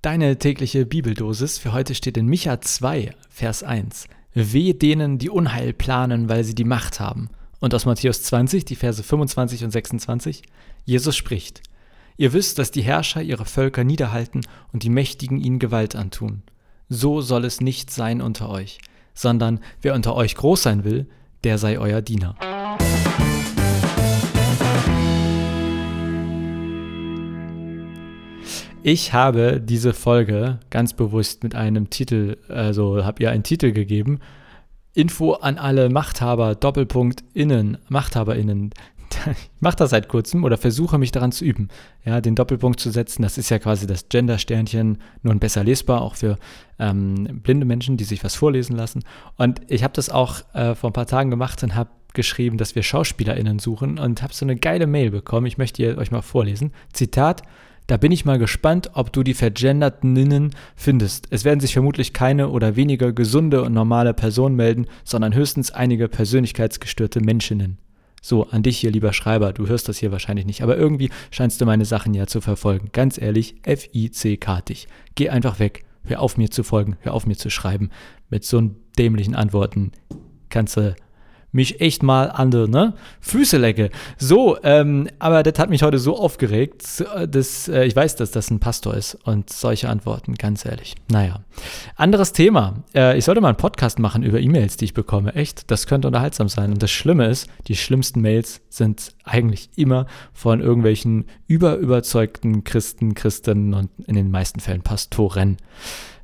Deine tägliche Bibeldosis für heute steht in Micha 2, Vers 1. Weh denen, die Unheil planen, weil sie die Macht haben. Und aus Matthäus 20, die Verse 25 und 26. Jesus spricht. Ihr wisst, dass die Herrscher ihre Völker niederhalten und die Mächtigen ihnen Gewalt antun. So soll es nicht sein unter euch, sondern wer unter euch groß sein will, der sei euer Diener. Ich habe diese Folge ganz bewusst mit einem Titel, also habe ihr einen Titel gegeben. Info an alle Machthaber, Doppelpunkt innen, MachthaberInnen. Ich mache das seit kurzem oder versuche mich daran zu üben, ja, den Doppelpunkt zu setzen. Das ist ja quasi das Gender-Sternchen, nun besser lesbar, auch für ähm, blinde Menschen, die sich was vorlesen lassen. Und ich habe das auch äh, vor ein paar Tagen gemacht und habe geschrieben, dass wir SchauspielerInnen suchen und habe so eine geile Mail bekommen. Ich möchte ihr euch mal vorlesen. Zitat: da bin ich mal gespannt, ob du die vergenderten findest. Es werden sich vermutlich keine oder weniger gesunde und normale Personen melden, sondern höchstens einige persönlichkeitsgestörte Menschinnen. So, an dich hier, lieber Schreiber, du hörst das hier wahrscheinlich nicht, aber irgendwie scheinst du meine Sachen ja zu verfolgen. Ganz ehrlich, F-I-C-K-tig. Geh einfach weg. Hör auf mir zu folgen, hör auf mir zu schreiben. Mit so dämlichen Antworten kannst du mich echt mal an die ne? Füße lecke. So, ähm, aber das hat mich heute so aufgeregt, dass äh, ich weiß, dass das ein Pastor ist und solche Antworten, ganz ehrlich. Naja. Anderes Thema. Äh, ich sollte mal einen Podcast machen über E-Mails, die ich bekomme. Echt, das könnte unterhaltsam sein. Und das Schlimme ist, die schlimmsten Mails sind eigentlich immer von irgendwelchen überüberzeugten Christen, Christinnen und in den meisten Fällen Pastoren.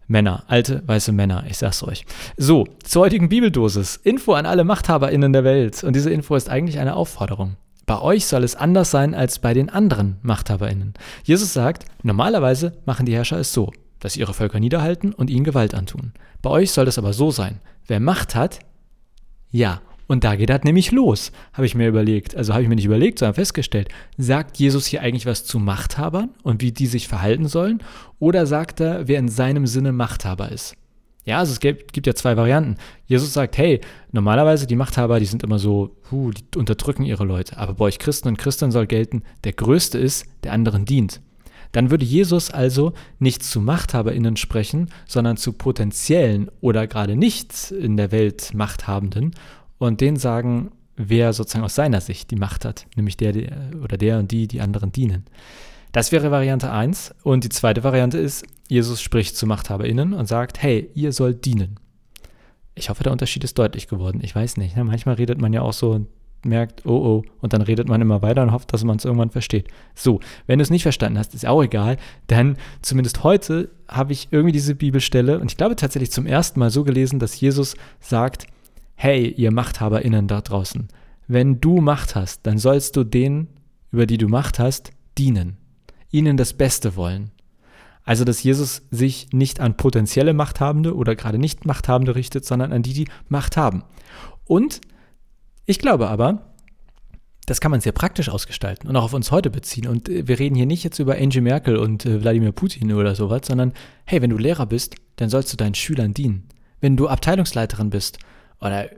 Männer, alte weiße Männer, ich sag's euch. So, zur heutigen Bibeldosis. Info an alle MachthaberInnen der Welt. Und diese Info ist eigentlich eine Aufforderung. Bei euch soll es anders sein als bei den anderen MachthaberInnen. Jesus sagt, normalerweise machen die Herrscher es so, dass sie ihre Völker niederhalten und ihnen Gewalt antun. Bei euch soll es aber so sein. Wer Macht hat, ja, und da geht das nämlich los, habe ich mir überlegt. Also habe ich mir nicht überlegt, sondern festgestellt. Sagt Jesus hier eigentlich was zu Machthabern und wie die sich verhalten sollen? Oder sagt er, wer in seinem Sinne Machthaber ist? Ja, also es gibt, gibt ja zwei Varianten. Jesus sagt, hey, normalerweise die Machthaber, die sind immer so, huh, die unterdrücken ihre Leute. Aber bei euch Christen und Christen soll gelten, der Größte ist, der anderen dient. Dann würde Jesus also nicht zu MachthaberInnen sprechen, sondern zu potenziellen oder gerade nicht in der Welt Machthabenden und denen sagen, wer sozusagen aus seiner Sicht die Macht hat, nämlich der, der oder der und die, die anderen dienen. Das wäre Variante 1. Und die zweite Variante ist, Jesus spricht zu MachthaberInnen und sagt, hey, ihr sollt dienen. Ich hoffe, der Unterschied ist deutlich geworden. Ich weiß nicht. Ne? Manchmal redet man ja auch so und merkt, oh oh, und dann redet man immer weiter und hofft, dass man es irgendwann versteht. So, wenn du es nicht verstanden hast, ist auch egal, denn zumindest heute habe ich irgendwie diese Bibelstelle und ich glaube tatsächlich zum ersten Mal so gelesen, dass Jesus sagt, hey, ihr MachthaberInnen da draußen, wenn du Macht hast, dann sollst du denen, über die du Macht hast, dienen, ihnen das Beste wollen. Also, dass Jesus sich nicht an potenzielle Machthabende oder gerade nicht Machthabende richtet, sondern an die, die Macht haben. Und ich glaube aber, das kann man sehr praktisch ausgestalten und auch auf uns heute beziehen. Und äh, wir reden hier nicht jetzt über Angel Merkel und äh, Wladimir Putin oder sowas, sondern hey, wenn du Lehrer bist, dann sollst du deinen Schülern dienen. Wenn du Abteilungsleiterin bist oder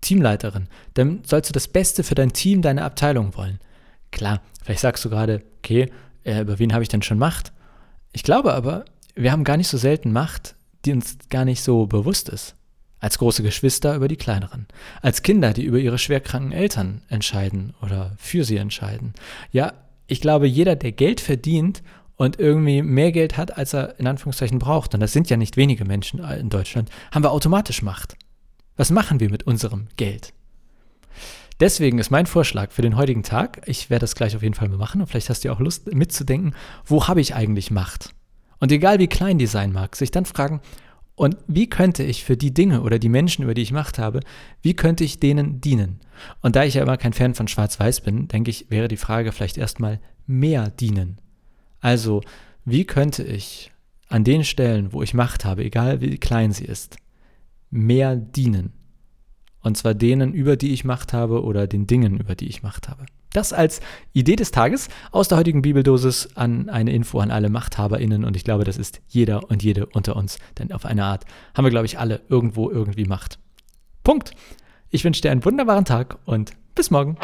Teamleiterin, dann sollst du das Beste für dein Team, deine Abteilung wollen. Klar, vielleicht sagst du gerade, okay, äh, über wen habe ich denn schon Macht? Ich glaube aber, wir haben gar nicht so selten Macht, die uns gar nicht so bewusst ist. Als große Geschwister über die kleineren. Als Kinder, die über ihre schwerkranken Eltern entscheiden oder für sie entscheiden. Ja, ich glaube, jeder, der Geld verdient und irgendwie mehr Geld hat, als er in Anführungszeichen braucht, und das sind ja nicht wenige Menschen in Deutschland, haben wir automatisch Macht. Was machen wir mit unserem Geld? Deswegen ist mein Vorschlag für den heutigen Tag, ich werde das gleich auf jeden Fall mal machen und vielleicht hast du auch Lust mitzudenken, wo habe ich eigentlich Macht? Und egal wie klein die sein mag, sich dann fragen, und wie könnte ich für die Dinge oder die Menschen, über die ich Macht habe, wie könnte ich denen dienen? Und da ich ja immer kein Fan von Schwarz-Weiß bin, denke ich, wäre die Frage vielleicht erstmal mehr dienen. Also, wie könnte ich an den Stellen, wo ich Macht habe, egal wie klein sie ist, mehr dienen. Und zwar denen, über die ich Macht habe oder den Dingen, über die ich Macht habe. Das als Idee des Tages aus der heutigen Bibeldosis an eine Info an alle MachthaberInnen und ich glaube, das ist jeder und jede unter uns, denn auf eine Art haben wir, glaube ich, alle irgendwo irgendwie Macht. Punkt. Ich wünsche dir einen wunderbaren Tag und bis morgen.